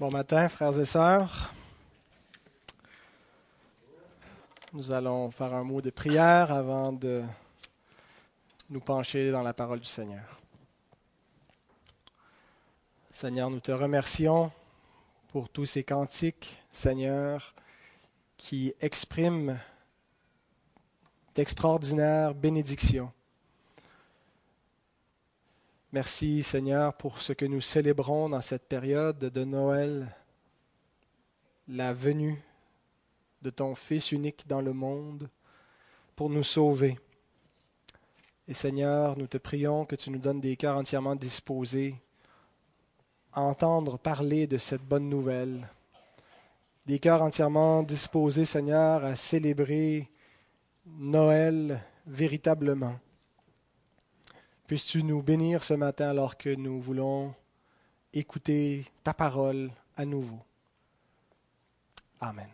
Bon matin, frères et sœurs. Nous allons faire un mot de prière avant de nous pencher dans la parole du Seigneur. Seigneur, nous te remercions pour tous ces cantiques, Seigneur, qui expriment d'extraordinaires bénédictions. Merci Seigneur pour ce que nous célébrons dans cette période de Noël, la venue de ton Fils unique dans le monde pour nous sauver. Et Seigneur, nous te prions que tu nous donnes des cœurs entièrement disposés à entendre parler de cette bonne nouvelle. Des cœurs entièrement disposés, Seigneur, à célébrer Noël véritablement. Puisses-tu nous bénir ce matin alors que nous voulons écouter ta parole à nouveau. Amen.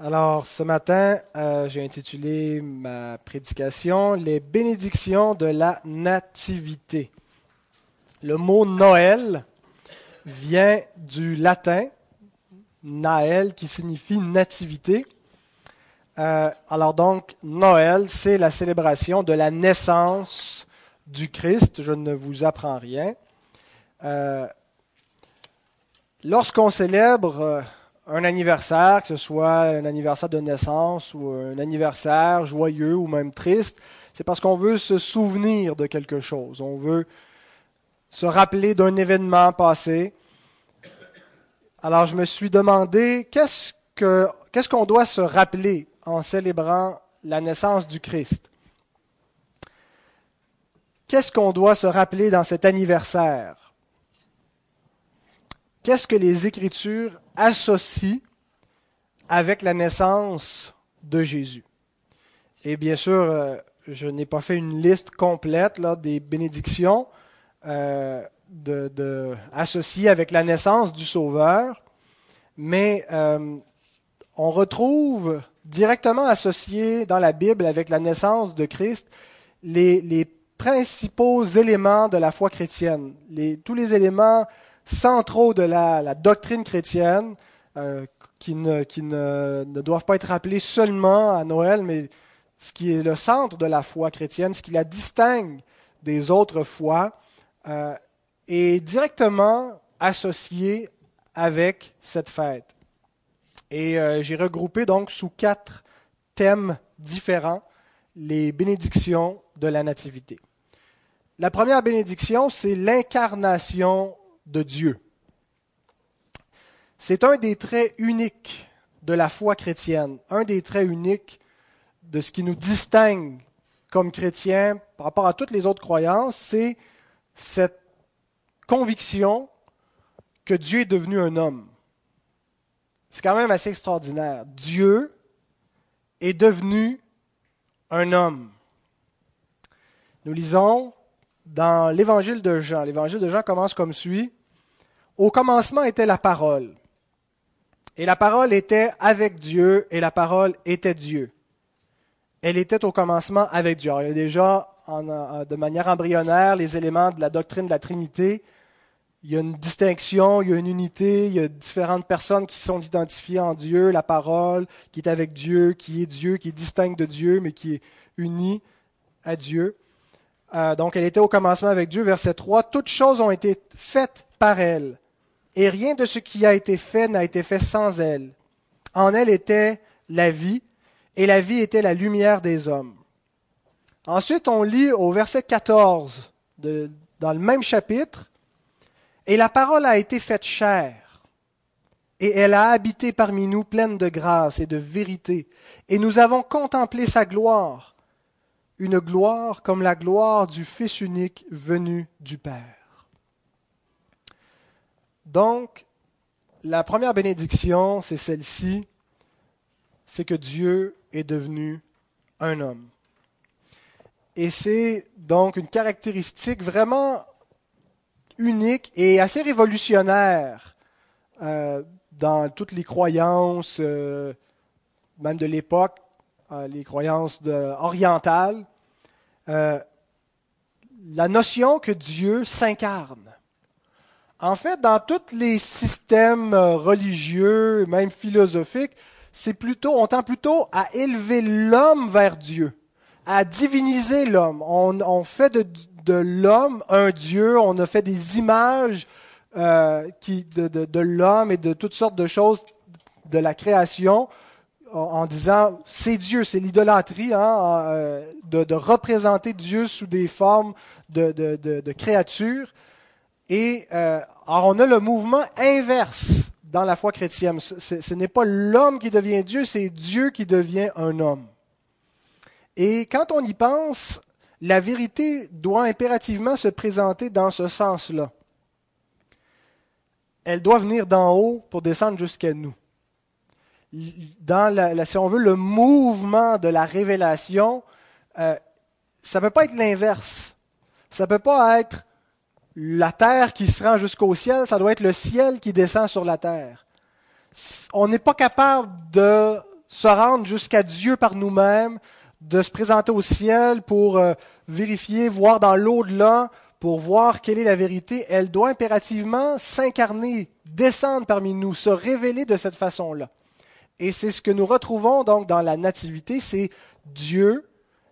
Alors, ce matin, euh, j'ai intitulé ma prédication Les bénédictions de la nativité. Le mot Noël vient du latin Naël qui signifie nativité. Euh, alors donc, Noël, c'est la célébration de la naissance du Christ. Je ne vous apprends rien. Euh, Lorsqu'on célèbre euh, un anniversaire, que ce soit un anniversaire de naissance ou un anniversaire joyeux ou même triste, c'est parce qu'on veut se souvenir de quelque chose. On veut se rappeler d'un événement passé. Alors je me suis demandé qu'est-ce que qu'est-ce qu'on doit se rappeler en célébrant la naissance du Christ. Qu'est-ce qu'on doit se rappeler dans cet anniversaire? Qu'est-ce que les Écritures associent avec la naissance de Jésus? Et bien sûr, euh, je n'ai pas fait une liste complète des bénédictions euh, associées avec la naissance du Sauveur, mais euh, on retrouve directement associé dans la Bible avec la naissance de Christ les, principaux éléments de la foi chrétienne, tous les éléments centraux de la, la doctrine chrétienne euh, qui, ne, doivent pas être rappelés seulement à Noël, mais ce qui est le centre de la foi chrétienne, ce qui la distingue des autres foi, euh, est directement associé avec cette fête. Et euh, j'ai regroupé donc sous quatre thèmes différents les bénédictions de la Nativité. La première bénédiction, c'est l'incarnation de Dieu. C'est un des traits uniques de la foi chrétienne, un des traits uniques de ce qui nous distingue comme chrétiens par rapport à toutes les autres croyances, c'est cette conviction que Dieu est devenu un homme. C'est quand même assez extraordinaire. Dieu est devenu un homme. Nous lisons dans l'évangile de Jean. L'évangile de Jean commence comme suit. Au commencement était la parole. Et la parole était avec Dieu et la parole était Dieu. Elle était au commencement avec Dieu. il y a déjà, de manière embryonnaire, les éléments de la doctrine de la Trinité il y a une distinction, il y a une unité, il y a différentes personnes qui sont identifiées en Dieu, la parole qui est avec Dieu, qui est Dieu, qui est distincte de Dieu, mais qui est unie à Dieu. Euh, donc elle était au commencement avec Dieu, verset 3. Toutes choses ont été faites par elle, et rien de ce qui a été fait n'a été fait sans elle. En elle était la vie, et la vie était la lumière des hommes. Ensuite, on lit au verset 14, de, dans le même chapitre, et la parole a été faite chair, et elle a habité parmi nous pleine de grâce et de vérité, et nous avons contemplé sa gloire, une gloire comme la gloire du Fils unique venu du Père. Donc, la première bénédiction, c'est celle-ci, c'est que Dieu est devenu un homme. Et c'est donc une caractéristique vraiment unique et assez révolutionnaire euh, dans toutes les croyances, euh, même de l'époque, euh, les croyances orientales. La notion que Dieu s'incarne. En fait, dans tous les systèmes religieux, même philosophiques, c'est plutôt, on tend plutôt à élever l'homme vers Dieu, à diviniser l'homme. On, fait de, l'homme un Dieu, on a fait des images euh, de, l'homme et de toutes sortes de choses de la création en, disant c'est Dieu, c'est l'idolâtrie hein, euh, de, représenter Dieu sous des formes de, créatures. Et euh, on a le mouvement inverse dans la foi chrétienne. Ce, n'est pas l'homme qui devient Dieu, c'est Dieu qui devient un homme. Et quand on y pense, la vérité doit impérativement se présenter dans ce sens-là. Elle doit venir d'en haut pour descendre jusqu'à nous. Dans, si on veut, le mouvement de la révélation, euh, ça ne peut pas être l'inverse. Ça ne peut pas être la terre qui se rend jusqu'au ciel, ça doit être le ciel qui descend sur la terre. On n'est pas capable de se rendre jusqu'à Dieu par nous-mêmes, de se présenter au ciel pour euh, vérifier, voir dans l'au-delà, pour voir quelle est la vérité. Elle doit impérativement s'incarner, descendre parmi nous, se révéler de cette façon-là. Et c'est ce que nous retrouvons donc dans la nativité, c'est Dieu,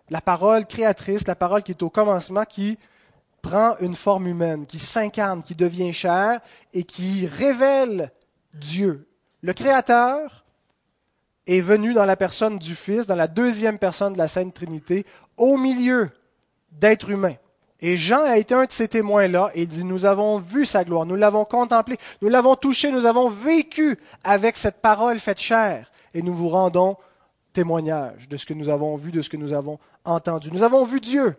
la parole créatrice, la parole qui est au commencement, qui prend une forme humaine, qui s'incarne, qui devient chair et qui révèle Dieu. Le Créateur est venu dans la personne du Fils, dans la deuxième personne de la Sainte Trinité, au milieu d'êtres humains. Et Jean a été un de ces témoins-là il dit, nous avons vu sa gloire, nous l'avons contemplé, nous l'avons touché, nous avons vécu avec cette parole faite chair et nous vous rendons témoignage de ce que nous avons vu, de ce que nous avons entendu. Nous avons vu Dieu.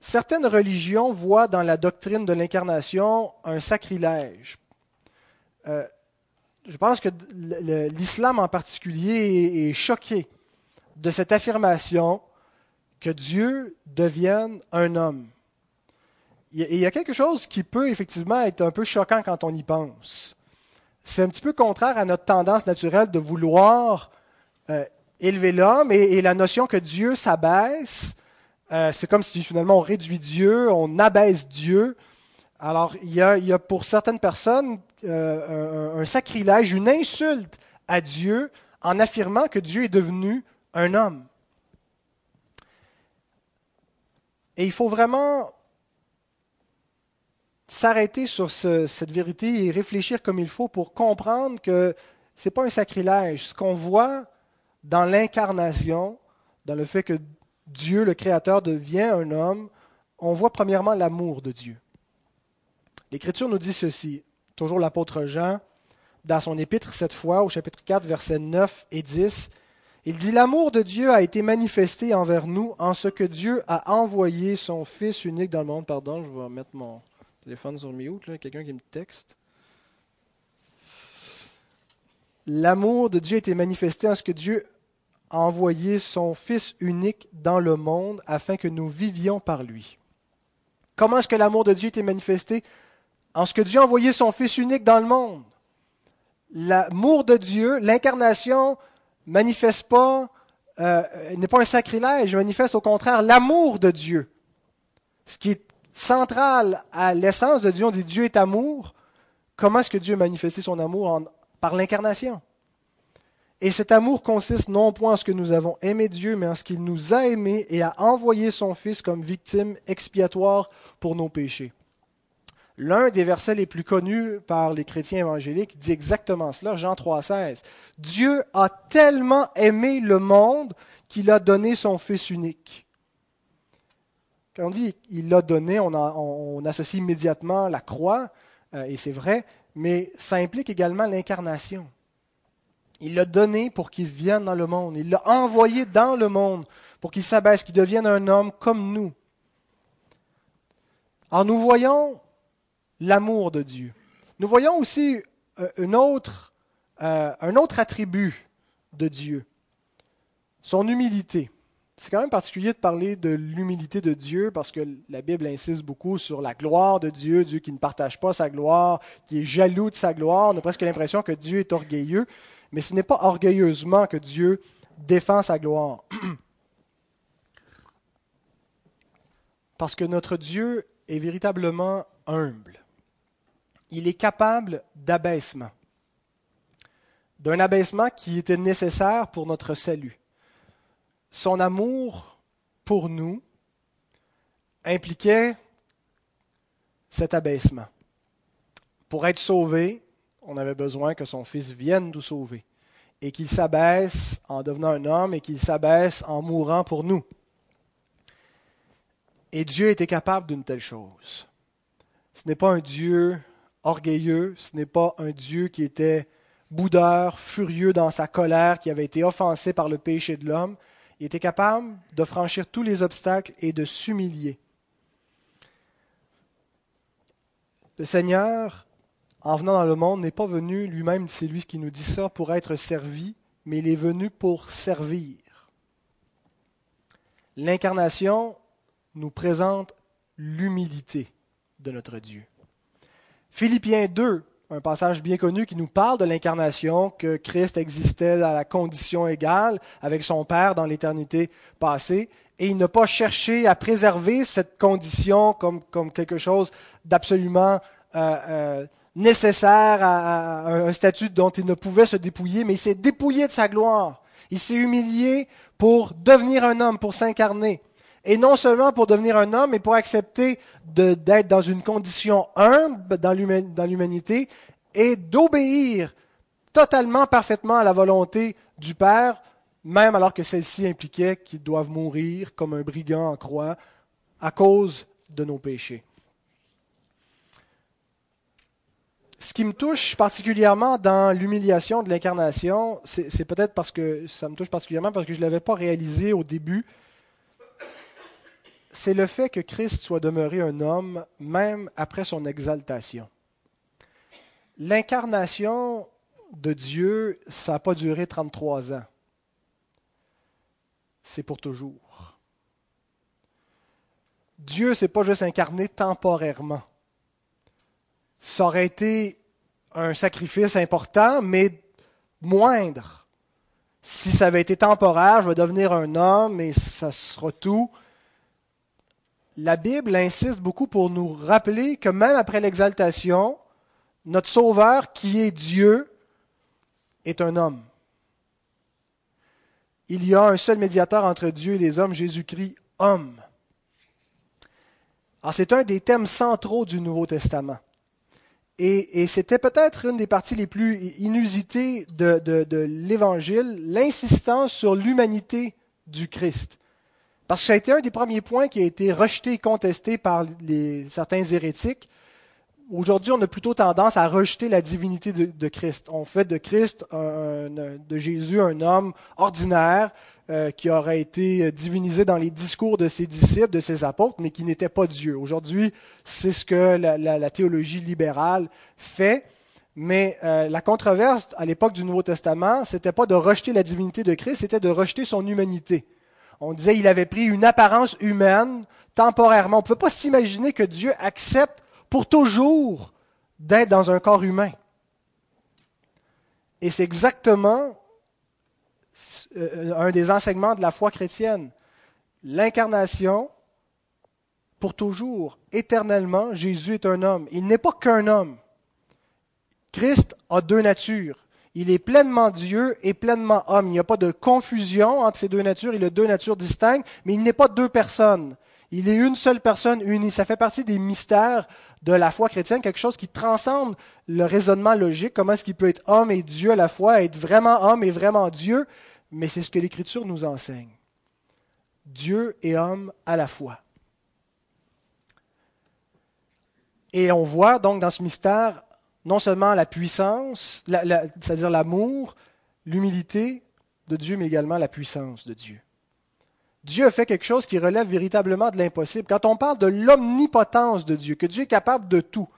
Certaines religions voient dans la doctrine de l'incarnation un sacrilège. Euh, je pense que l'islam en particulier est, choqué de cette affirmation que Dieu devienne un homme. il y a quelque chose qui peut effectivement être un peu choquant quand on y pense. C'est un petit peu contraire à notre tendance naturelle de vouloir euh, élever l'homme et, la notion que Dieu s'abaisse euh, c'est comme si finalement on réduit Dieu, on abaisse Dieu. Alors il y a, pour certaines personnes euh, un, sacrilège, une insulte à Dieu en affirmant que Dieu est devenu un homme. Et il faut vraiment s'arrêter sur cette vérité et réfléchir comme il faut pour comprendre que ce n'est pas un sacrilège. Ce qu'on voit dans l'incarnation, dans le fait que Dieu, le Créateur, devient un homme, on voit premièrement l'amour de Dieu. L'Écriture nous dit ceci, toujours l'apôtre Jean, dans son épître cette fois, au chapitre 4, versets 9 et 10, il dit L'amour de Dieu a été manifesté envers nous en ce que Dieu a envoyé son Fils unique dans le monde. Pardon, je vais mettre mon téléphone sur mute, quelqu'un qui me texte. L'amour de Dieu a été manifesté en ce que Dieu a envoyé son Fils unique dans le monde afin que nous vivions par lui. Comment est-ce que l'amour de Dieu était manifesté? En ce que Dieu a envoyé son Fils unique dans le monde. L'amour de Dieu, l'incarnation, manifeste pas, euh, n'est pas un sacrilège, manifeste au contraire l'amour de Dieu. Ce qui est central à l'essence de Dieu, on dit Dieu est amour. Comment est-ce que Dieu a manifesté son amour par l'incarnation? Et cet amour consiste non point en ce que nous avons aimé Dieu, mais en ce qu'il nous a aimés et a envoyé son Fils comme victime expiatoire pour nos péchés. L'un des versets les plus connus par les chrétiens évangéliques dit exactement cela, Jean 3,16. Dieu a tellement aimé le monde qu'il a donné son Fils unique. Quand on dit il l'a donné, on, associe immédiatement la croix, euh, et c'est vrai, mais ça implique également l'incarnation. Il l'a donné pour qu'il vienne dans le monde. Il l'a envoyé dans le monde pour qu'il s'abaisse, qu'il devienne un homme comme nous. En nous voyons l'amour de Dieu. Nous voyons aussi euh, euh, un autre attribut de Dieu, son humilité. C'est quand même particulier de parler de l'humilité de Dieu parce que la Bible insiste beaucoup sur la gloire de Dieu, Dieu qui ne partage pas sa gloire, qui est jaloux de sa gloire. On a presque l'impression que Dieu est orgueilleux mais ce n'est pas orgueilleusement que Dieu défend sa gloire. Parce que notre Dieu est véritablement humble. Il est capable d'abaissement, d'un abaissement qui était nécessaire pour notre salut. Son amour pour nous impliquait cet abaissement. Pour être sauvé, on avait besoin que son Fils vienne nous sauver et qu'il s'abaisse en devenant un homme et qu'il s'abaisse en mourant pour nous. Et Dieu était capable d'une telle chose. Ce n'est pas un Dieu orgueilleux, ce n'est pas un Dieu qui était boudeur, furieux dans sa colère, qui avait été offensé par le péché de l'homme. Il était capable de franchir tous les obstacles et de s'humilier. Le Seigneur en venant dans le monde, n'est pas venu lui-même, c'est lui qui nous dit ça, pour être servi, mais il est venu pour servir. L'incarnation nous présente l'humilité de notre Dieu. Philippiens 2, un passage bien connu qui nous parle de l'incarnation, que Christ existait à la condition égale avec son Père dans l'éternité passée, et il n'a pas cherché à préserver cette condition comme, comme quelque chose d'absolument euh, euh, nécessaire à, un statut dont il ne pouvait se dépouiller, mais il s'est dépouillé de sa gloire. Il s'est humilié pour devenir un homme, pour s'incarner. Et non seulement pour devenir un homme, mais pour accepter d'être dans une condition humble dans l'humanité et d'obéir totalement, parfaitement à la volonté du Père, même alors que celle-ci impliquait qu'ils doivent mourir comme un brigand en croix à cause de nos péchés. ce qui me touche particulièrement dans l'humiliation de l'incarnation, c'est peut-être parce que ça me touche particulièrement parce que je ne l'avais pas réalisé au début, c'est le fait que Christ soit demeuré un homme même après son exaltation. L'incarnation de Dieu, ça n'a pas duré 33 ans. C'est pour toujours. Dieu s'est pas juste incarné temporairement ça aurait été un sacrifice important, mais moindre. Si ça avait été temporaire, je vais devenir un homme et ça sera tout. La Bible insiste beaucoup pour nous rappeler que même après l'exaltation, notre Sauveur, qui est Dieu, est un homme. Il y a un seul médiateur entre Dieu et les hommes, Jésus-Christ, homme. Alors c'est un des thèmes centraux du Nouveau Testament. Et, c'était peut-être une des parties les plus inusitées de, l'Évangile, l'insistance sur l'humanité du Christ. Parce que ça a été un des premiers points qui a été rejeté et contesté par certains hérétiques. Aujourd'hui, on a plutôt tendance à rejeter la divinité de, Christ. On fait de Christ, de Jésus, un homme ordinaire, euh, qui aurait été divinisé dans les discours de ses disciples, de ses apôtres, mais qui n'était pas Dieu. Aujourd'hui, c'est ce que la, théologie libérale fait. Mais euh, la controverse à l'époque du Nouveau Testament, c'était pas de rejeter la divinité de Christ, c'était de rejeter son humanité. On disait qu'il avait pris une apparence humaine temporairement. On ne peut pas s'imaginer que Dieu accepte pour toujours d'être dans un corps humain. Et c'est exactement euh, un des enseignements de la foi chrétienne. L'incarnation, pour toujours, éternellement, Jésus est un homme. Il n'est pas qu'un homme. Christ a deux natures. Il est pleinement Dieu et pleinement homme. Il n'y a pas de confusion entre ces deux natures. Il a deux natures distinctes, mais il n'est pas deux personnes. Il est une seule personne unie. Ça fait partie des mystères de la foi chrétienne, quelque chose qui transcende le raisonnement logique. Comment est-ce qu'il peut être homme et Dieu à la fois, être vraiment homme et vraiment Dieu mais c'est ce que l'Écriture nous enseigne. Dieu et homme à la fois. Et on voit donc dans ce mystère non seulement la puissance, c'est-à-dire l'amour, l'humilité de Dieu, mais également la puissance de Dieu. Dieu a fait quelque chose qui relève véritablement de l'impossible. Quand on parle de l'omnipotence de Dieu, que Dieu est capable de tout,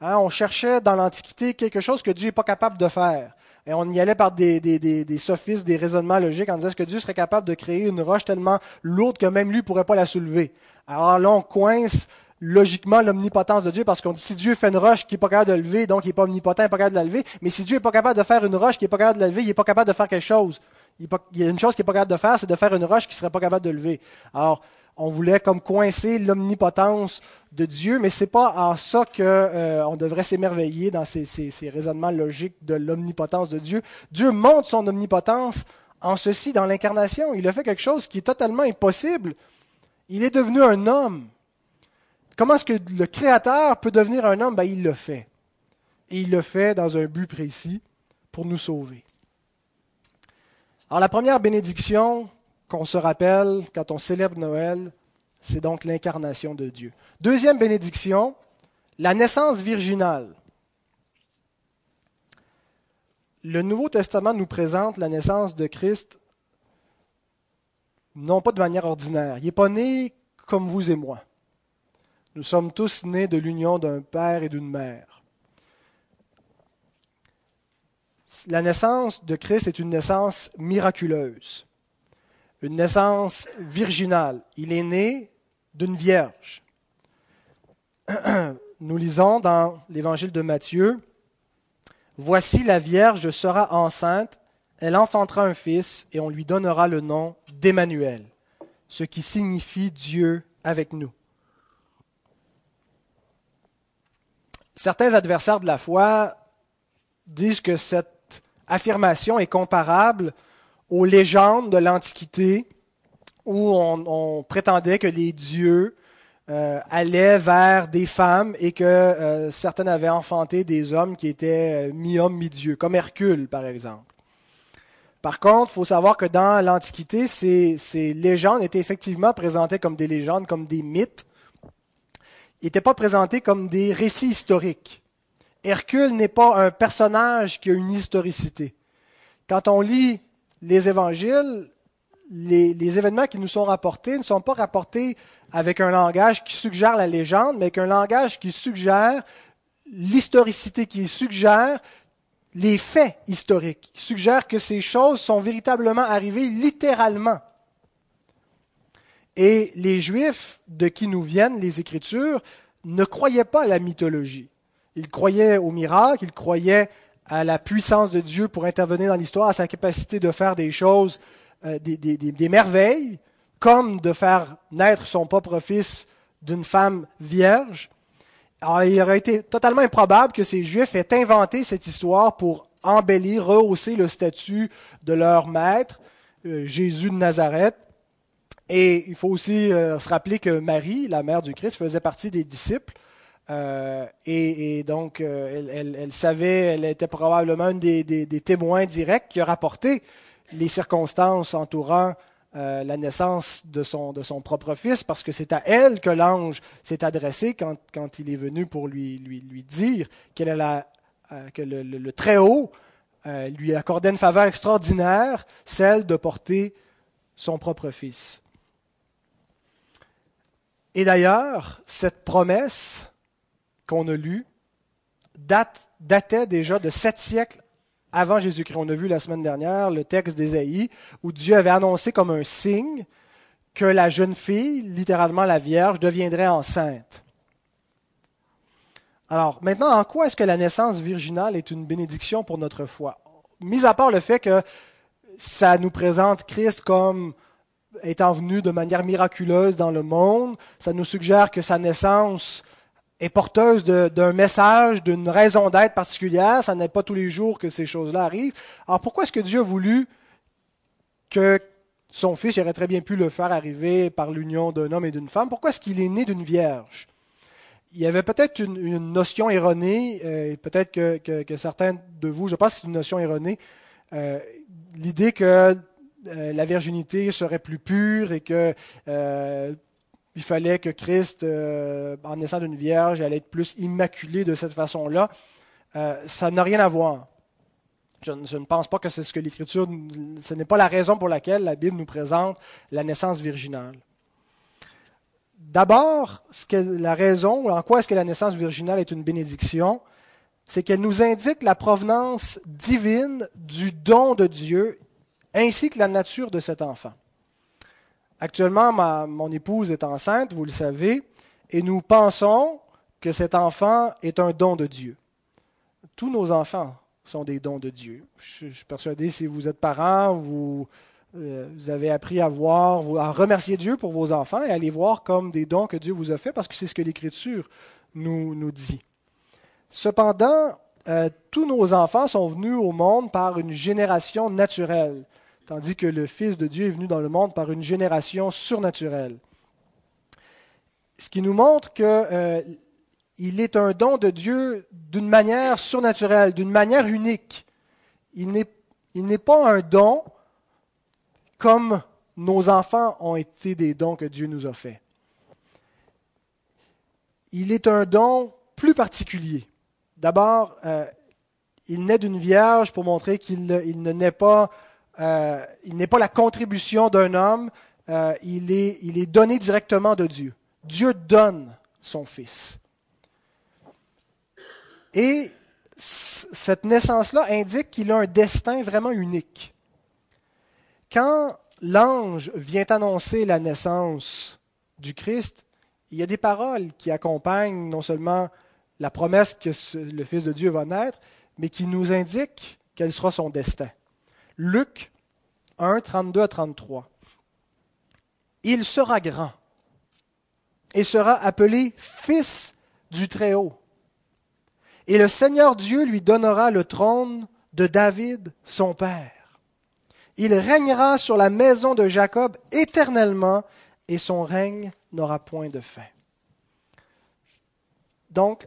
hein, on cherchait dans l'Antiquité quelque chose que Dieu n'est pas capable de faire. Et on y allait par des, des, des, sophistes, des raisonnements logiques en disant que Dieu serait capable de créer une roche tellement lourde que même lui ne pourrait pas la soulever. Alors là, on coince logiquement l'omnipotence de Dieu parce qu'on dit si Dieu fait une roche qui n'est pas capable de lever, donc il n'est pas omnipotent, il n'est pas capable de la lever. Mais si Dieu n'est pas capable de faire une roche qui n'est pas capable de la lever, il n'est pas capable de faire quelque chose. Il, y a une chose qu'il n'est pas capable de faire, c'est de faire une roche qui ne serait pas capable de lever. Alors, on voulait comme coincer l'omnipotence de Dieu, mais c'est pas en ça que euh, on devrait s'émerveiller dans ces, ces, raisonnements logiques de l'omnipotence de Dieu. Dieu montre son omnipotence en ceci, dans l'incarnation. Il a fait quelque chose qui est totalement impossible. Il est devenu un homme. Comment est-ce que le Créateur peut devenir un homme? Ben, Il le fait. Et il le fait dans un but précis pour nous sauver. Alors la première bénédiction qu'on se rappelle quand on célèbre Noël, c'est donc l'incarnation de Dieu. Deuxième bénédiction, la naissance virginale. Le Nouveau Testament nous présente la naissance de Christ non pas de manière ordinaire. Il n'est pas né comme vous et moi. Nous sommes tous nés de l'union d'un père et d'une mère. La naissance de Christ est une naissance miraculeuse, une naissance virginale. Il est né d'une vierge. Nous lisons dans l'évangile de Matthieu, Voici la Vierge sera enceinte, elle enfantera un fils, et on lui donnera le nom d'Emmanuel, ce qui signifie Dieu avec nous. Certains adversaires de la foi disent que cette affirmation est comparable aux légendes de l'Antiquité où on, prétendait que les dieux euh, allaient vers des femmes et que euh, certaines avaient enfanté des hommes qui étaient euh, mi-hommes, mi-dieux, comme Hercule par exemple. Par contre, il faut savoir que dans l'Antiquité, ces, légendes étaient effectivement présentées comme des légendes, comme des mythes. Ils n'étaient pas présentés comme des récits historiques. Hercule n'est pas un personnage qui a une historicité. Quand on lit les évangiles, les, événements qui nous sont rapportés ne sont pas rapportés avec un langage qui suggère la légende, mais avec un langage qui suggère l'historicité, qui suggère les faits historiques, qui suggère que ces choses sont véritablement arrivées littéralement. Et les Juifs de qui nous viennent les Écritures ne croyaient pas à la mythologie. Ils croyaient au miracle, ils croyaient à la puissance de Dieu pour intervenir dans l'histoire, à sa capacité de faire des choses euh, des, merveilles, comme de faire naître son propre fils d'une femme vierge. Il aurait été totalement improbable que ces Juifs aient inventé cette histoire pour embellir, rehausser le statut de leur maître, euh, Jésus de Nazareth. Et il faut aussi euh, se rappeler que Marie, la mère du Christ, faisait partie des disciples. et, donc, elle, savait, elle était probablement une des, témoins directs qui a rapporté les circonstances entourant euh, la naissance de son, propre fils, parce que c'est à elle que l'ange s'est adressé quand, il est venu pour lui, dire euh, que le, Très-Haut euh, lui accordait une faveur extraordinaire, celle de porter son propre fils. Et d'ailleurs, cette promesse qu'on a lue date, datait déjà de sept siècles avant Jésus-Christ. On a vu la semaine dernière le texte d'Ésaïe où Dieu avait annoncé comme un signe que la jeune fille, littéralement la Vierge, deviendrait enceinte. Alors, maintenant, en quoi est-ce que la naissance virginale est une bénédiction pour notre foi? Mis à part le fait que ça nous présente Christ comme étant venu de manière miraculeuse dans le monde, ça nous suggère que sa naissance est porteuse d'un message, d'une raison d'être particulière. Ça n'est pas tous les jours que ces choses-là arrivent. Alors pourquoi est-ce que Dieu a voulu que son fils, il aurait très bien pu le faire arriver par l'union d'un homme et d'une femme, pourquoi est-ce qu'il est né d'une vierge? Il y avait peut-être une, notion erronée, euh, peut-être que, certains de vous, je pense que c'est une notion erronée, euh, l'idée que euh, la virginité serait plus pure et que il fallait que Christ, euh, en naissant d'une vierge, allait être plus immaculé de cette façon-là. Euh, ça n'a rien à voir. Je, ne pense pas que c'est ce que l'Écriture, ce n'est pas la raison pour laquelle la Bible nous présente la naissance virginale. D'abord, la raison, en quoi est-ce que la naissance virginale est une bénédiction, c'est qu'elle nous indique la provenance divine du don de Dieu ainsi que la nature de cet enfant. Actuellement, mon épouse est enceinte, vous le savez, et nous pensons que cet enfant est un don de Dieu. Tous nos enfants sont des dons de Dieu. Je, suis persuadé, si vous êtes parent, vous, euh, avez appris à voir, à remercier Dieu pour vos enfants et à les voir comme des dons que Dieu vous a faits parce que c'est ce que l'Écriture nous, nous dit. Cependant, euh, tous nos enfants sont venus au monde par une génération naturelle, tandis que le Fils de Dieu est venu dans le monde par une génération surnaturelle. Ce qui nous montre qu'il euh, est un don de Dieu d'une manière surnaturelle, d'une manière unique. Il n'est pas un don comme nos enfants ont été des dons que Dieu nous a faits. Il est un don plus particulier. D'abord, euh, il naît d'une vierge pour montrer qu'il ne, n'est pas, euh, il n'est pas la contribution d'un homme, euh, il, est, il est donné directement de Dieu. Dieu donne son Fils. Et cette naissance-là indique qu'il a un destin vraiment unique. Quand l'ange vient annoncer la naissance du Christ, il y a des paroles qui accompagnent non seulement la promesse que le Fils de Dieu va naître, mais qui nous indiquent quel sera son destin. Luc 1, 32 à 33. Il sera grand et sera appelé Fils du Très-Haut. Et le Seigneur Dieu lui donnera le trône de David, son père il régnera sur la maison de Jacob éternellement, et son règne n'aura point de fin. Donc,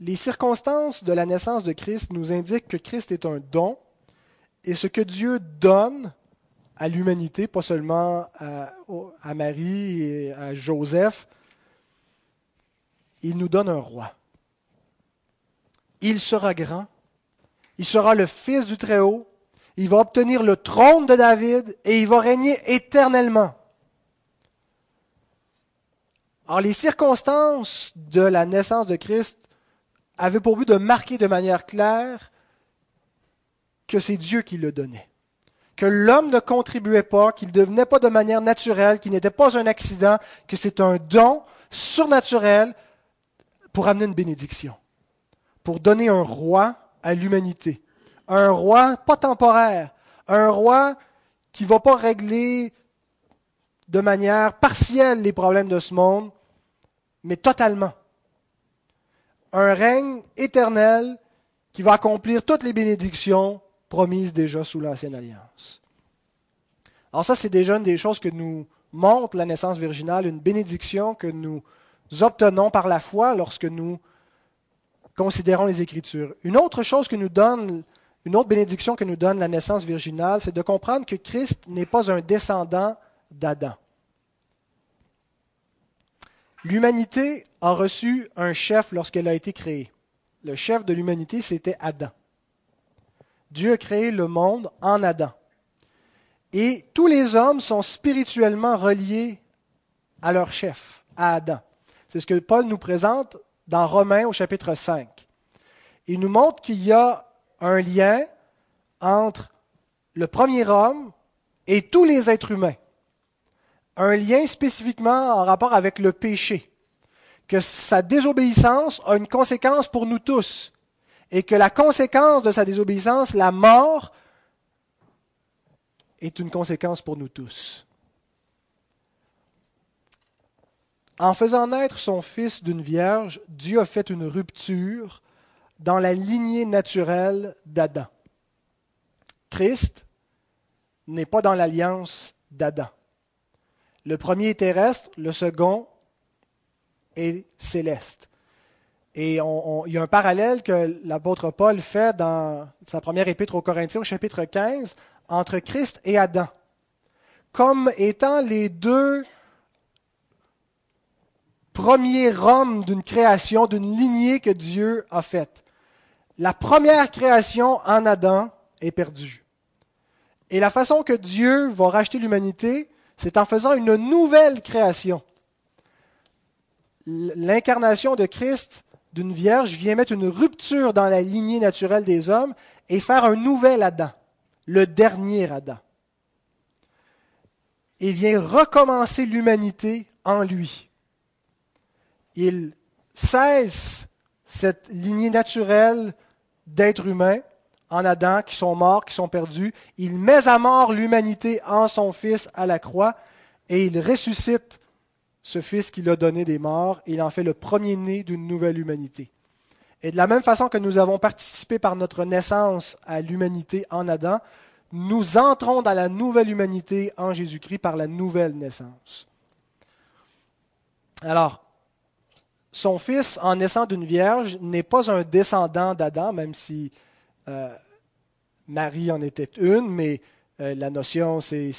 les circonstances de la naissance de Christ nous indiquent que Christ est un don, et ce que Dieu donne à l'humanité, pas seulement à, Marie et à Joseph, il nous donne un roi. Il sera grand, il sera le Fils du Très-Haut, il va obtenir le trône de David et il va régner éternellement. Alors les circonstances de la naissance de Christ avaient pour but de marquer de manière claire que c'est Dieu qui le donnait, que l'homme ne contribuait pas, qu'il ne devenait pas de manière naturelle, qu'il n'était pas un accident, que c'est un don surnaturel pour amener une bénédiction, pour donner un roi à l'humanité. Un roi pas temporaire, un roi qui ne va pas régler de manière partielle les problèmes de ce monde, mais totalement. Un règne éternel qui va accomplir toutes les bénédictions promises déjà sous l'ancienne alliance. Alors ça, c'est déjà une des choses que nous montre la naissance virginale, une bénédiction que nous obtenons par la foi lorsque nous considérons les Écritures. Une autre chose que nous donne une autre bénédiction que nous donne la naissance virginale, c'est de comprendre que Christ n'est pas un descendant d'Adam. L'humanité a reçu un chef lorsqu'elle a été créée. Le chef de l'humanité, c'était Adam. Dieu a créé le monde en Adam. Et tous les hommes sont spirituellement reliés à leur chef, à Adam. C'est ce que Paul nous présente dans Romains au chapitre 5. Il nous montre qu'il y a un lien entre le premier homme et tous les êtres humains. Un lien spécifiquement en rapport avec le péché. Que sa désobéissance a une conséquence pour nous tous. Et que la conséquence de sa désobéissance, la mort, est une conséquence pour nous tous. En faisant naître son fils d'une vierge, Dieu a fait une rupture dans la lignée naturelle d'Adam. Christ n'est pas dans l'alliance d'Adam. Le premier est terrestre, le second est céleste. Et il y a un parallèle que l'apôtre Paul fait dans sa première épître aux Corinthiens au chapitre 15 entre Christ et Adam, comme étant les deux premiers hommes d'une création, d'une lignée que Dieu a faite la première création en Adam est perdue. Et la façon que Dieu va racheter l'humanité, c'est en faisant une nouvelle création. L'incarnation de Christ d'une vierge vient mettre une rupture dans la lignée naturelle des hommes et faire un nouvel Adam, le dernier Adam. Et vient recommencer l'humanité en lui. Il cesse cette lignée naturelle d'être humain en Adam, qui sont morts, qui sont perdus. Il met à mort l'humanité en son Fils à la croix et il ressuscite ce Fils qu'il a donné des morts il en fait le premier-né d'une nouvelle humanité. Et de la même façon que nous avons participé par notre naissance à l'humanité en Adam, nous entrons dans la nouvelle humanité en Jésus-Christ par la nouvelle naissance. Alors, son fils, en naissant d'une vierge, n'est pas un descendant d'Adam, même si euh, Marie en était une, mais euh, la notion, c'est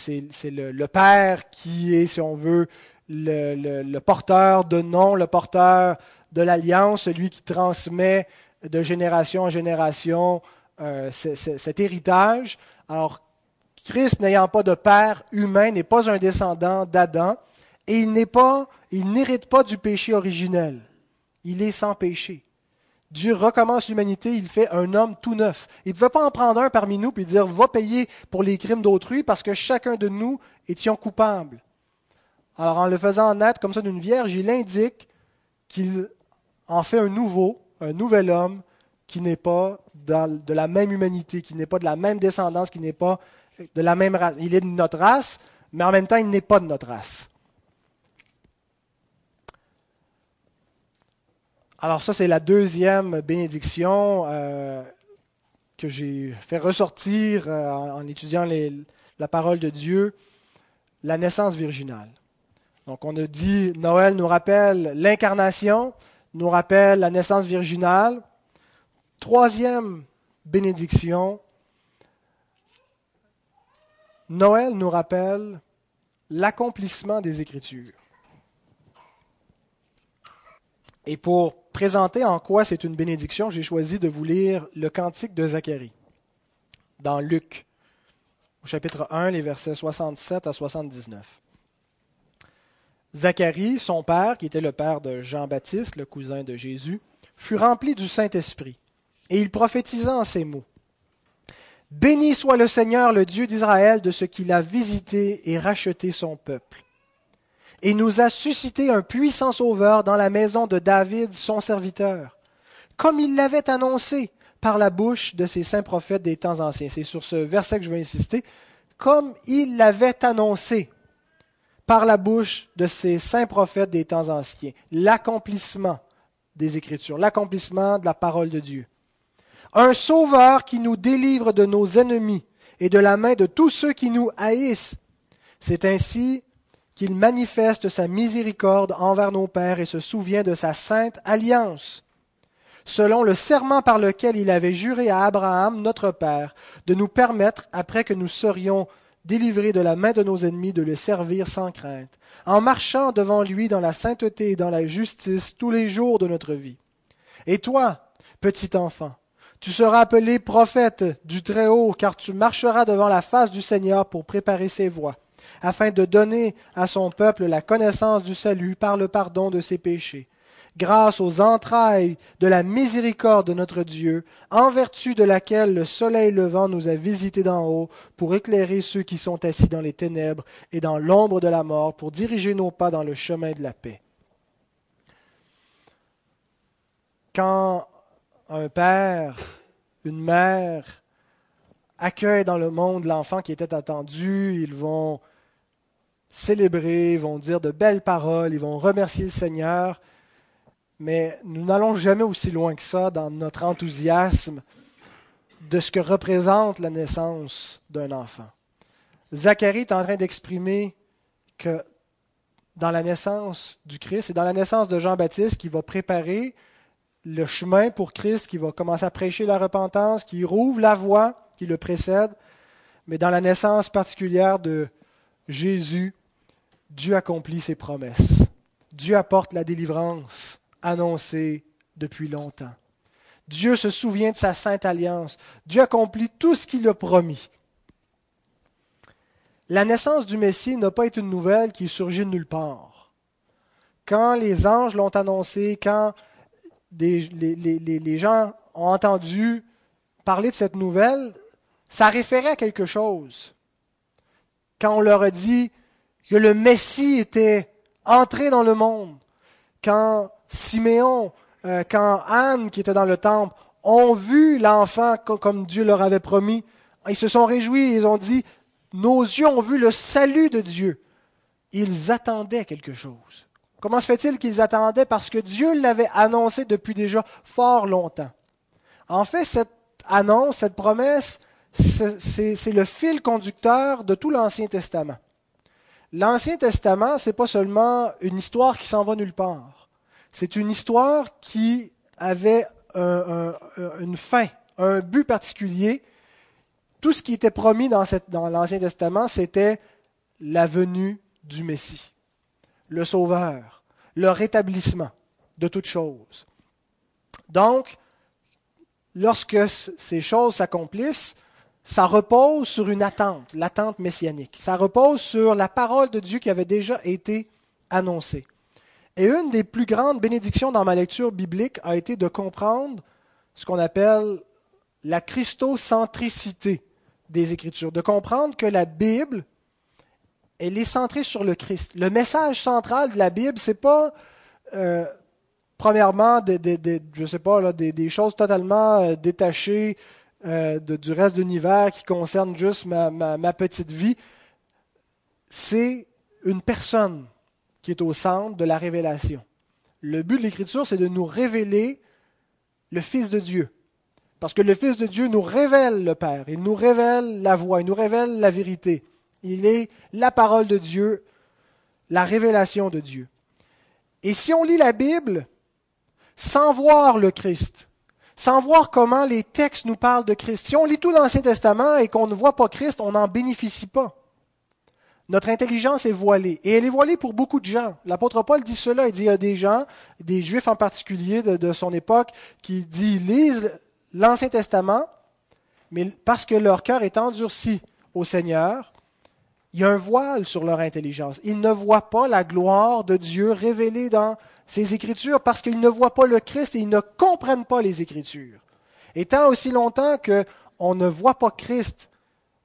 le, père qui est, si on veut, le, porteur de nom, le porteur de l'alliance, celui qui transmet de génération en génération euh, cet héritage. Alors, Christ n'ayant pas de père humain n'est pas un descendant d'Adam et il n'est pas, il n'hérite pas du péché originel. Il est sans péché. Dieu recommence l'humanité, il fait un homme tout neuf. Il ne pouvait pas en prendre un parmi nous et dire va payer pour les crimes d'autrui parce que chacun de nous étions coupables. Alors en le faisant naître comme ça d'une vierge, il indique qu'il en fait un nouveau, un nouvel homme qui n'est pas de la même humanité, qui n'est pas de la même descendance, qui n'est pas de la même race. Il est de notre race, mais en même temps, il n'est pas de notre race. Alors ça, c'est la deuxième bénédiction euh, que j'ai fait ressortir euh, en, étudiant la parole de Dieu, la naissance virginale. Donc on a dit, Noël nous rappelle l'incarnation, nous rappelle la naissance virginale. Troisième bénédiction, Noël nous rappelle l'accomplissement des Écritures. Et pour présenter en quoi c'est une bénédiction, j'ai choisi de vous lire le cantique de Zacharie dans Luc, au chapitre 1, les versets 67 à 79. Zacharie, son père, qui était le père de Jean-Baptiste, le cousin de Jésus, fut rempli du Saint-Esprit et il prophétisa en ces mots. Béni soit le Seigneur, le Dieu d'Israël, de ce qu'il a visité et racheté son peuple, et nous a suscité un puissant sauveur dans la maison de David, son serviteur, comme il l'avait annoncé par la bouche de ses saints prophètes des temps anciens. C'est sur ce verset que je vais insister. Comme il l'avait annoncé par la bouche de ses saints prophètes des temps anciens. L'accomplissement des Écritures, l'accomplissement de la parole de Dieu un sauveur qui nous délivre de nos ennemis et de la main de tous ceux qui nous haïssent. C'est ainsi qu'il manifeste sa miséricorde envers nos pères et se souvient de sa sainte alliance, selon le serment par lequel il avait juré à Abraham, notre Père, de nous permettre, après que nous serions délivrés de la main de nos ennemis, de le servir sans crainte, en marchant devant lui dans la sainteté et dans la justice tous les jours de notre vie. Et toi, petit enfant, tu seras appelé prophète du Très-Haut, car tu marcheras devant la face du Seigneur pour préparer ses voies, afin de donner à son peuple la connaissance du salut par le pardon de ses péchés, grâce aux entrailles de la miséricorde de notre Dieu, en vertu de laquelle le soleil levant nous a visités d'en haut, pour éclairer ceux qui sont assis dans les ténèbres et dans l'ombre de la mort, pour diriger nos pas dans le chemin de la paix. Quand un père, une mère accueillent dans le monde l'enfant qui était attendu, ils vont célébrer, ils vont dire de belles paroles, ils vont remercier le Seigneur, mais nous n'allons jamais aussi loin que ça dans notre enthousiasme de ce que représente la naissance d'un enfant. Zacharie est en train d'exprimer que dans la naissance du Christ et dans la naissance de Jean-Baptiste, qui va préparer le chemin pour Christ, qui va commencer à prêcher la repentance, qui rouvre la voie qui le précède. Mais dans la naissance particulière de Jésus, Dieu accomplit ses promesses. Dieu apporte la délivrance annoncée depuis longtemps. Dieu se souvient de sa sainte alliance. Dieu accomplit tout ce qu'il a promis. La naissance du Messie n'a pas été une nouvelle qui surgit de nulle part. Quand les anges l'ont annoncé, quand les, gens ont entendu parler de cette nouvelle, ça référait à quelque chose. Quand on leur a dit que le Messie était entré dans le monde, quand Siméon, euh, quand Anne, qui était dans le temple, ont vu l'enfant comme Dieu leur avait promis. Ils se sont réjouis, ils ont dit, nos yeux ont vu le salut de Dieu. Ils attendaient quelque chose. Comment se fait-il qu'ils attendaient? Parce que Dieu l'avait annoncé depuis déjà fort longtemps. En fait, cette annonce, cette promesse, c'est le fil conducteur de tout l'Ancien Testament. L'Ancien Testament, c'est pas seulement une histoire qui s'en va nulle part. C'est une histoire qui avait une fin, un but particulier. Tout ce qui était promis dans, dans l'Ancien Testament, c'était la venue du Messie, le Sauveur, le rétablissement de toutes choses. Donc, lorsque ces choses s'accomplissent, ça repose sur une attente, l'attente messianique. Ça repose sur la parole de Dieu qui avait déjà été annoncée. Et une des plus grandes bénédictions dans ma lecture biblique a été de comprendre ce qu'on appelle la christocentricité des Écritures, de comprendre que la Bible, elle est centrée sur le Christ. Le message central de la Bible, c'est pas euh, premièrement des, je sais pas là, des, choses totalement euh, détachées euh, du reste de l'univers qui concernent juste ma petite vie. C'est une personne qui est au centre de la révélation. Le but de l'Écriture, c'est de nous révéler le Fils de Dieu. Parce que le Fils de Dieu nous révèle le Père, il nous révèle la voie, il nous révèle la vérité. Il est la parole de Dieu, la révélation de Dieu. Et si on lit la Bible sans voir le Christ, sans voir comment les textes nous parlent de Christ, si on lit tout l'Ancien Testament et qu'on ne voit pas Christ, on n'en bénéficie pas. Notre intelligence est voilée. Et elle est voilée pour beaucoup de gens. L'apôtre Paul dit cela. Il dit il y a des gens, des juifs en particulier de, son époque, qui lisent l'Ancien Testament, mais parce que leur cœur est endurci au Seigneur, il y a un voile sur leur intelligence. Ils ne voient pas la gloire de Dieu révélée dans ses Écritures parce qu'ils ne voient pas le Christ et ils ne comprennent pas les Écritures. Et tant aussi longtemps qu'on ne voit pas Christ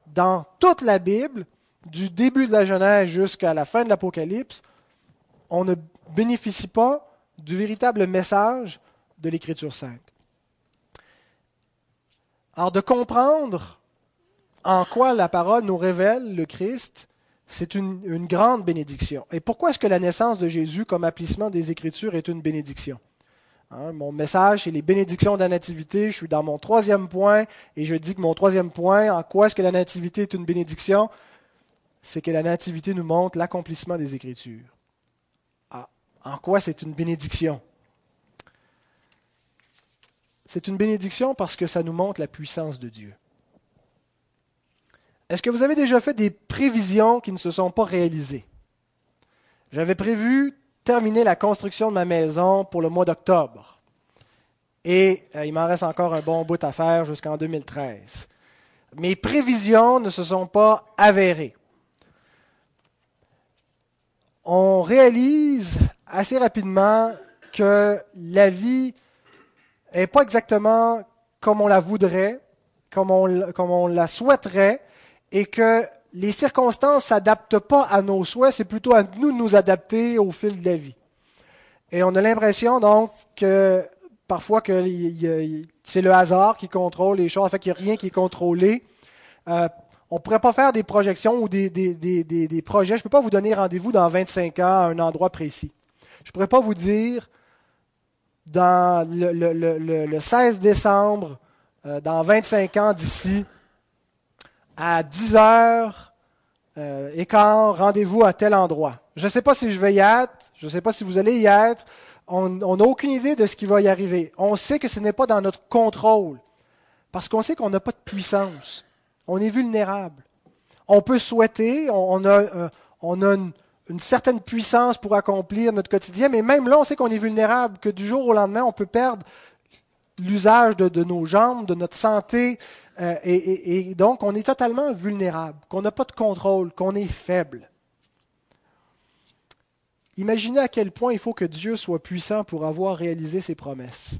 dans toute la Bible, du début de la Genèse jusqu'à la fin de l'Apocalypse, on ne bénéficie pas du véritable message de l'Écriture sainte. Alors de comprendre en quoi la parole nous révèle le Christ, c'est une, grande bénédiction. Et pourquoi est-ce que la naissance de Jésus comme application des Écritures est une bénédiction? Hein, Mon message, c'est les bénédictions de la Nativité. Je suis dans mon troisième point et je dis que mon troisième point, en quoi est-ce que la Nativité est une bénédiction? C'est que la nativité nous montre l'accomplissement des Écritures. Ah, en quoi c'est une bénédiction? C'est une bénédiction parce que ça nous montre la puissance de Dieu. Est-ce que vous avez déjà fait des prévisions qui ne se sont pas réalisées? J'avais prévu terminer la construction de ma maison pour le mois d'octobre. Et euh, il m'en reste encore un bon bout à faire jusqu'en 2013. Mes prévisions ne se sont pas avérées on réalise assez rapidement que la vie n'est pas exactement comme on la voudrait, comme on, la souhaiterait, et que les circonstances ne s'adaptent pas à nos souhaits, c'est plutôt à nous de nous adapter au fil de la vie. Et on a l'impression donc que parfois que c'est le hasard qui contrôle les choses, en fait qu'il n'y a rien qui est contrôlé. Euh, on ne pourrait pas faire des projections ou des, des, projets. Je ne peux pas vous donner rendez-vous dans 25 ans à un endroit précis. Je ne pourrais pas vous dire dans le, 16 décembre, euh, dans 25 ans d'ici, à 10 heures euh, et quand rendez-vous à tel endroit. Je ne sais pas si je vais y être, je ne sais pas si vous allez y être. On n'a aucune idée de ce qui va y arriver. On sait que ce n'est pas dans notre contrôle, parce qu'on sait qu'on n'a pas de puissance. On est vulnérable. On peut souhaiter, on, a, euh, une, certaine puissance pour accomplir notre quotidien, mais même là, on sait qu'on est vulnérable, que du jour au lendemain, on peut perdre l'usage de, nos jambes, de notre santé, euh, et, donc on est totalement vulnérable, qu'on n'a pas de contrôle, qu'on est faible. Imaginez à quel point il faut que Dieu soit puissant pour avoir réalisé ses promesses.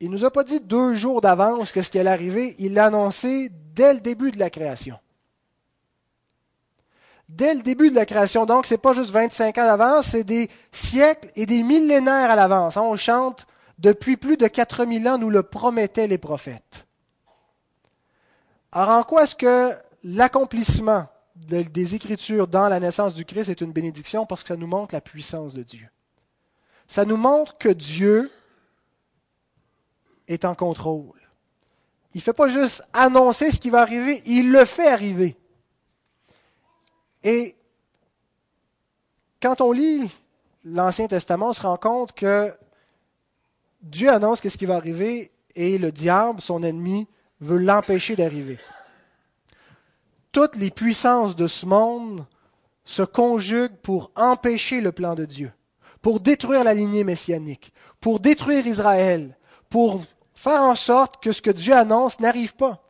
Il ne nous a pas dit deux jours d'avance qu'est-ce qui allait arriver, il l'a annoncé dès le début de la création. Dès le début de la création, donc, ce n'est pas juste 25 ans d'avance, c'est des siècles et des millénaires à l'avance. On chante Depuis plus de 4000 ans, nous le promettaient les prophètes. Alors en quoi est-ce que l'accomplissement des Écritures dans la naissance du Christ est une bénédiction? Parce que ça nous montre la puissance de Dieu. Ça nous montre que Dieu est en contrôle. Il ne fait pas juste annoncer ce qui va arriver, il le fait arriver. Et quand on lit l'Ancien Testament, on se rend compte que Dieu annonce ce qui va arriver et le diable, son ennemi, veut l'empêcher d'arriver. Toutes les puissances de ce monde se conjuguent pour empêcher le plan de Dieu, pour détruire la lignée messianique, pour détruire Israël, pour faire en sorte que ce que Dieu annonce n'arrive pas.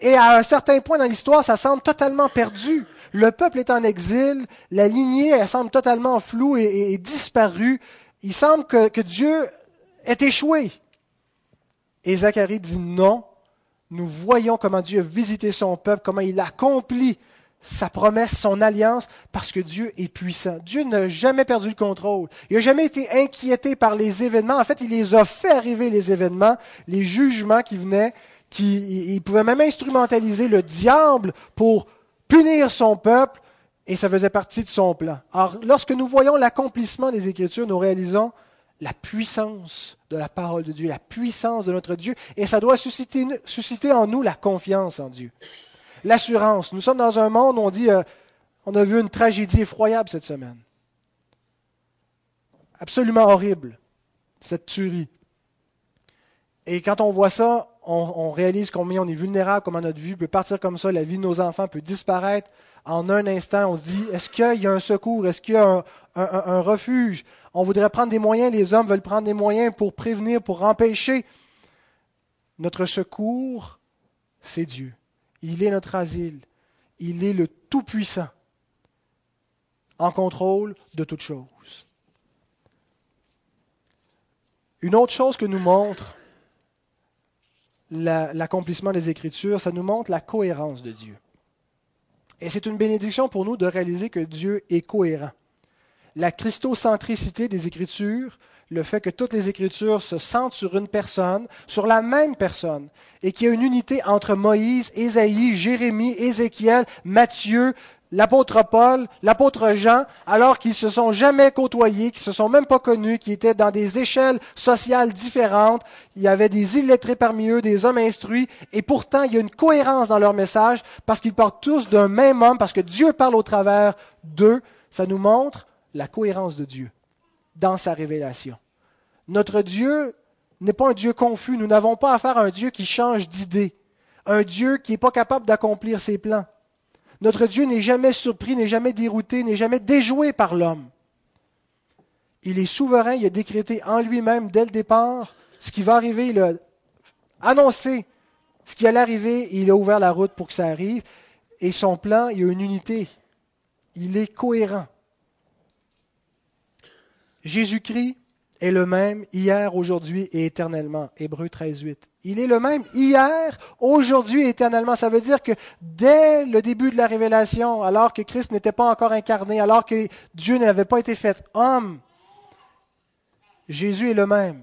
Et à un certain point dans l'histoire, ça semble totalement perdu. Le peuple est en exil, la lignée elle semble totalement floue et, disparue. Il semble que, Dieu est échoué. Et Zacharie dit non, nous voyons comment Dieu a visité son peuple, comment il accomplit sa promesse, son alliance, parce que Dieu est puissant. Dieu n'a jamais perdu le contrôle. Il n'a jamais été inquiété par les événements. En fait, il les a fait arriver, les événements, les jugements qui venaient, qui, il pouvait même instrumentaliser le diable pour punir son peuple, et ça faisait partie de son plan. Alors, lorsque nous voyons l'accomplissement des Écritures, nous réalisons la puissance de la parole de Dieu, la puissance de notre Dieu, et ça doit susciter, susciter en nous la confiance en Dieu. L'assurance. Nous sommes dans un monde où on dit, euh, on a vu une tragédie effroyable cette semaine. Absolument horrible, cette tuerie. Et quand on voit ça, on, réalise combien on est vulnérable, comment notre vie peut partir comme ça, la vie de nos enfants peut disparaître en un instant. On se dit, est-ce qu'il y a un secours, est-ce qu'il y a un refuge? On voudrait prendre des moyens, les hommes veulent prendre des moyens pour prévenir, pour empêcher. Notre secours, c'est Dieu. Il est notre asile. Il est le Tout-Puissant, en contrôle de toutes choses. Une autre chose que nous montre l'accomplissement des Écritures, ça nous montre la cohérence de Dieu. Et c'est une bénédiction pour nous de réaliser que Dieu est cohérent la christocentricité des Écritures, le fait que toutes les Écritures se sentent sur une personne, sur la même personne, et qu'il y a une unité entre Moïse, Ésaïe, Jérémie, Ézéchiel, Matthieu, l'apôtre Paul, l'apôtre Jean, alors qu'ils se sont jamais côtoyés, qu'ils se sont même pas connus, qu'ils étaient dans des échelles sociales différentes. Il y avait des illettrés parmi eux, des hommes instruits, et pourtant il y a une cohérence dans leur message parce qu'ils partent tous d'un même homme, parce que Dieu parle au travers d'eux. Ça nous montre la cohérence de Dieu dans sa révélation. Notre Dieu n'est pas un Dieu confus. Nous n'avons pas affaire à un Dieu qui change d'idée, un Dieu qui n'est pas capable d'accomplir ses plans. Notre Dieu n'est jamais surpris, n'est jamais dérouté, n'est jamais déjoué par l'homme. Il est souverain, il a décrété en lui-même dès le départ ce qui va arriver, il a annoncé ce qui allait arriver et il a ouvert la route pour que ça arrive. Et son plan, il a une unité. Il est cohérent. Jésus-Christ est le même hier, aujourd'hui et éternellement. Hébreu 13, 8. Il est le même hier, aujourd'hui et éternellement. Ça veut dire que dès le début de la révélation, alors que Christ n'était pas encore incarné, alors que Dieu n'avait pas été fait homme, Jésus est le même.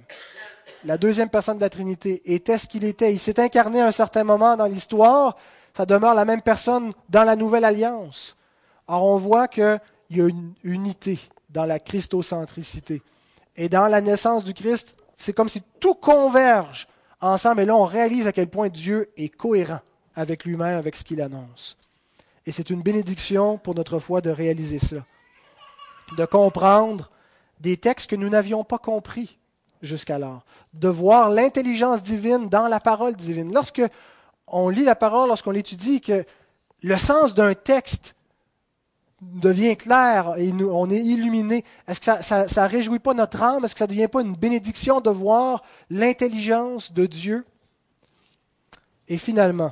La deuxième personne de la Trinité était ce qu'il était. Il s'est incarné à un certain moment dans l'histoire. Ça demeure la même personne dans la nouvelle alliance. Alors on voit qu'il y a une unité dans la christocentricité. Et dans la naissance du Christ, c'est comme si tout converge ensemble. Et là, on réalise à quel point Dieu est cohérent avec lui-même, avec ce qu'il annonce. Et c'est une bénédiction pour notre foi de réaliser cela. De comprendre des textes que nous n'avions pas compris jusqu'alors. De voir l'intelligence divine dans la parole divine. Lorsque on lit la parole, lorsqu'on l'étudie, que le sens d'un texte devient clair et nous, on est illuminé, est-ce que ça ne réjouit pas notre âme? Est-ce que ça ne devient pas une bénédiction de voir l'intelligence de Dieu? Et finalement,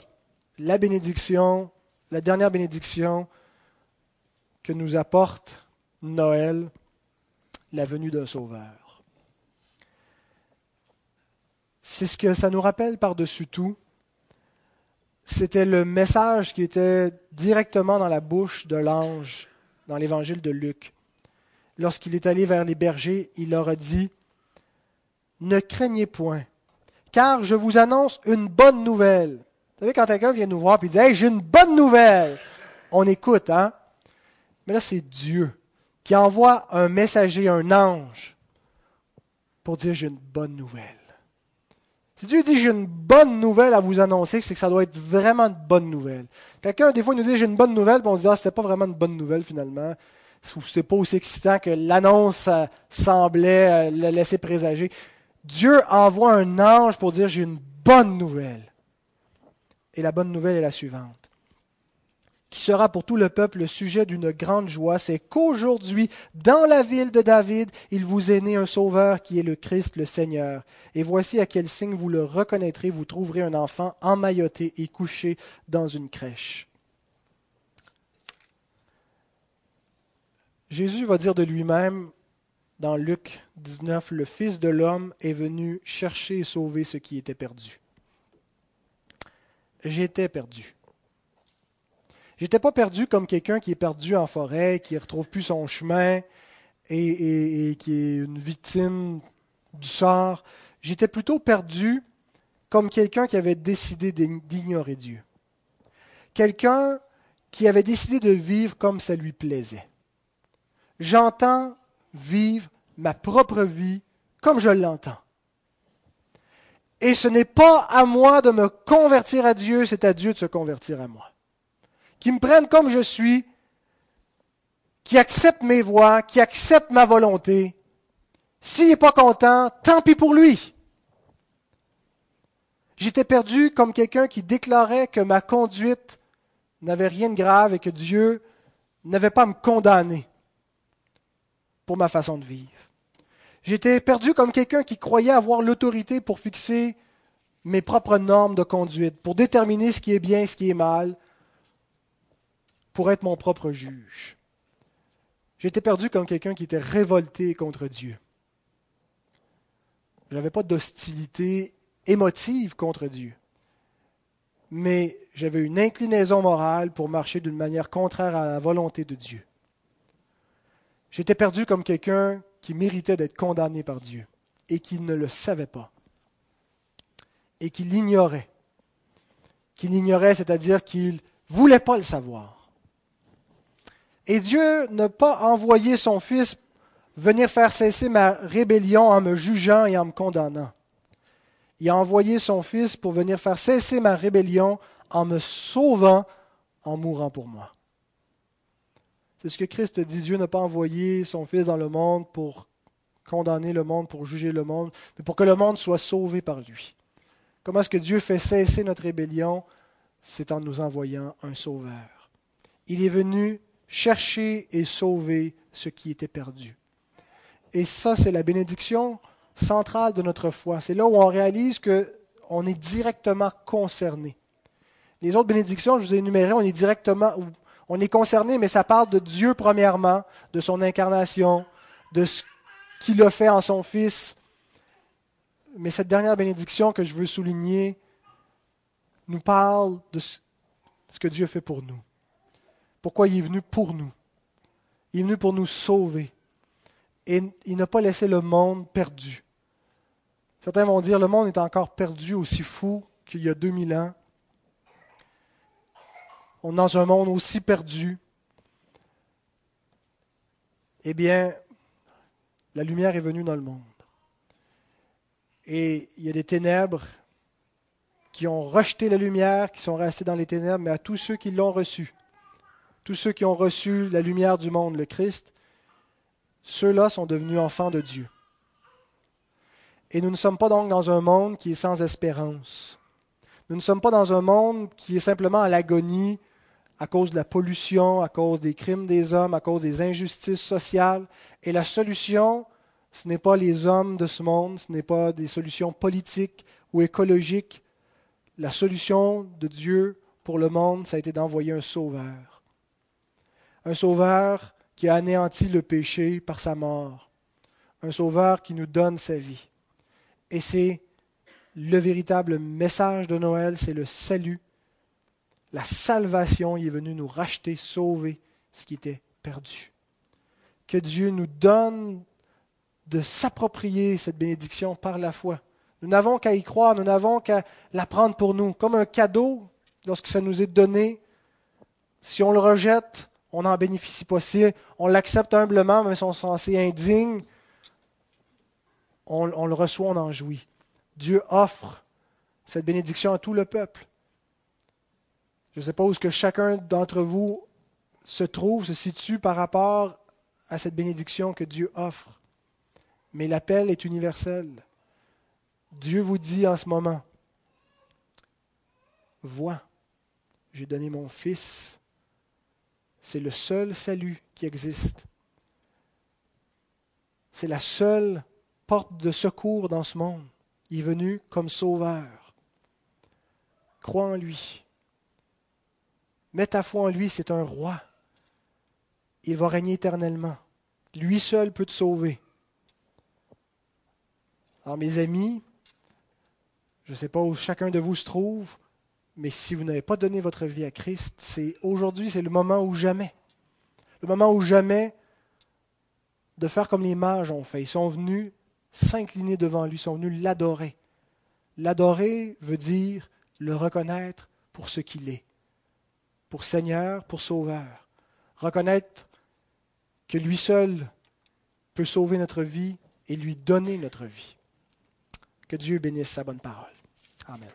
la bénédiction, la dernière bénédiction que nous apporte Noël, la venue d'un sauveur. C'est ce que ça nous rappelle par-dessus tout c'était le message qui était directement dans la bouche de l'ange dans l'évangile de Luc. Lorsqu'il est allé vers les bergers, il leur a dit, ne craignez point, car je vous annonce une bonne nouvelle. Vous savez, quand quelqu'un vient nous voir et dit Hey, j'ai une bonne nouvelle, on écoute, hein? Mais là, c'est Dieu qui envoie un messager, un ange, pour dire J'ai une bonne nouvelle. Si Dieu dit j'ai une bonne nouvelle à vous annoncer, c'est que ça doit être vraiment une bonne nouvelle. Quelqu'un, des fois, nous dit j'ai une bonne nouvelle, puis on se dit ah, c'était pas vraiment une bonne nouvelle finalement. Ou c'était pas aussi excitant que l'annonce euh, semblait euh, le laisser présager. Dieu envoie un ange pour dire j'ai une bonne nouvelle. Et la bonne nouvelle est la suivante qui sera pour tout le peuple le sujet d'une grande joie, c'est qu'aujourd'hui, dans la ville de David, il vous est né un sauveur qui est le Christ, le Seigneur. Et voici à quel signe vous le reconnaîtrez, vous trouverez un enfant emmailloté et couché dans une crèche. Jésus va dire de lui-même dans Luc 19, le Fils de l'homme est venu chercher et sauver ce qui était perdu. J'étais perdu. J'étais pas perdu comme quelqu'un qui est perdu en forêt, qui ne retrouve plus son chemin et, qui est une victime du sort. J'étais plutôt perdu comme quelqu'un qui avait décidé d'ignorer Dieu. Quelqu'un qui avait décidé de vivre comme ça lui plaisait. J'entends vivre ma propre vie comme je l'entends. Et ce n'est pas à moi de me convertir à Dieu, c'est à Dieu de se convertir à moi qui me prennent comme je suis, qui acceptent mes voix, qui acceptent ma volonté. S'il n'est pas content, tant pis pour lui. J'étais perdu comme quelqu'un qui déclarait que ma conduite n'avait rien de grave et que Dieu n'avait pas à me condamner pour ma façon de vivre. J'étais perdu comme quelqu'un qui croyait avoir l'autorité pour fixer mes propres normes de conduite, pour déterminer ce qui est bien et ce qui est mal, pour être mon propre juge. J'étais perdu comme quelqu'un qui était révolté contre Dieu. Je n'avais pas d'hostilité émotive contre Dieu, mais j'avais une inclinaison morale pour marcher d'une manière contraire à la volonté de Dieu. J'étais perdu comme quelqu'un qui méritait d'être condamné par Dieu et qui ne le savait pas et qui l'ignorait. Qui l'ignorait, c'est-à-dire qu'il ne voulait pas le savoir. Et Dieu n'a pas envoyé son Fils venir faire cesser ma rébellion en me jugeant et en me condamnant. Il a envoyé son Fils pour venir faire cesser ma rébellion en me sauvant, en mourant pour moi. C'est ce que Christ dit. Dieu n'a pas envoyé son Fils dans le monde pour condamner le monde, pour juger le monde, mais pour que le monde soit sauvé par lui. Comment est-ce que Dieu fait cesser notre rébellion? C'est en nous envoyant un sauveur. Il est venu chercher et sauver ce qui était perdu. Et ça, c'est la bénédiction centrale de notre foi. C'est là où on réalise qu'on est directement concerné. Les autres bénédictions, je vous ai énumérées, on est directement, on est concerné, mais ça parle de Dieu premièrement, de son incarnation, de ce qu'il a fait en son Fils. Mais cette dernière bénédiction que je veux souligner nous parle de ce que Dieu fait pour nous pourquoi il est venu pour nous? Il est venu pour nous sauver. Et il n'a pas laissé le monde perdu. Certains vont dire le monde est encore perdu, aussi fou qu'il y a 2000 ans. On est dans un monde aussi perdu. Eh bien, la lumière est venue dans le monde. Et il y a des ténèbres qui ont rejeté la lumière, qui sont restés dans les ténèbres, mais à tous ceux qui l'ont reçue, tous ceux qui ont reçu la lumière du monde, le Christ, ceux-là sont devenus enfants de Dieu. Et nous ne sommes pas donc dans un monde qui est sans espérance. Nous ne sommes pas dans un monde qui est simplement à l'agonie à cause de la pollution, à cause des crimes des hommes, à cause des injustices sociales. Et la solution, ce n'est pas les hommes de ce monde, ce n'est pas des solutions politiques ou écologiques. La solution de Dieu pour le monde, ça a été d'envoyer un sauveur un sauveur qui a anéanti le péché par sa mort, un sauveur qui nous donne sa vie. Et c'est le véritable message de Noël, c'est le salut, la salvation. Il est venu nous racheter, sauver ce qui était perdu. Que Dieu nous donne de s'approprier cette bénédiction par la foi. Nous n'avons qu'à y croire, nous n'avons qu'à la prendre pour nous, comme un cadeau lorsque ça nous est donné. Si on le rejette, on n'en bénéficie pas. Si on l'accepte humblement, même si on se sent indigne, on, le reçoit, on en jouit. Dieu offre cette bénédiction à tout le peuple. Je ne sais pas où que chacun d'entre vous se trouve, se situe par rapport à cette bénédiction que Dieu offre. Mais l'appel est universel. Dieu vous dit en ce moment, vois, j'ai donné mon Fils. C'est le seul salut qui existe. C'est la seule porte de secours dans ce monde. Il est venu comme sauveur. Crois en lui. Mets ta foi en lui, c'est un roi. Il va régner éternellement. Lui seul peut te sauver. Alors mes amis, je ne sais pas où chacun de vous se trouve, mais si vous n'avez pas donné votre vie à Christ, c'est aujourd'hui, c'est le moment ou jamais. Le moment ou jamais de faire comme les mages ont fait. Ils sont venus s'incliner devant lui, ils sont venus l'adorer. L'adorer veut dire le reconnaître pour ce qu'il est, pour Seigneur, pour Sauveur. Reconnaître que lui seul peut sauver notre vie et lui donner notre vie. Que Dieu bénisse sa bonne parole. Amen.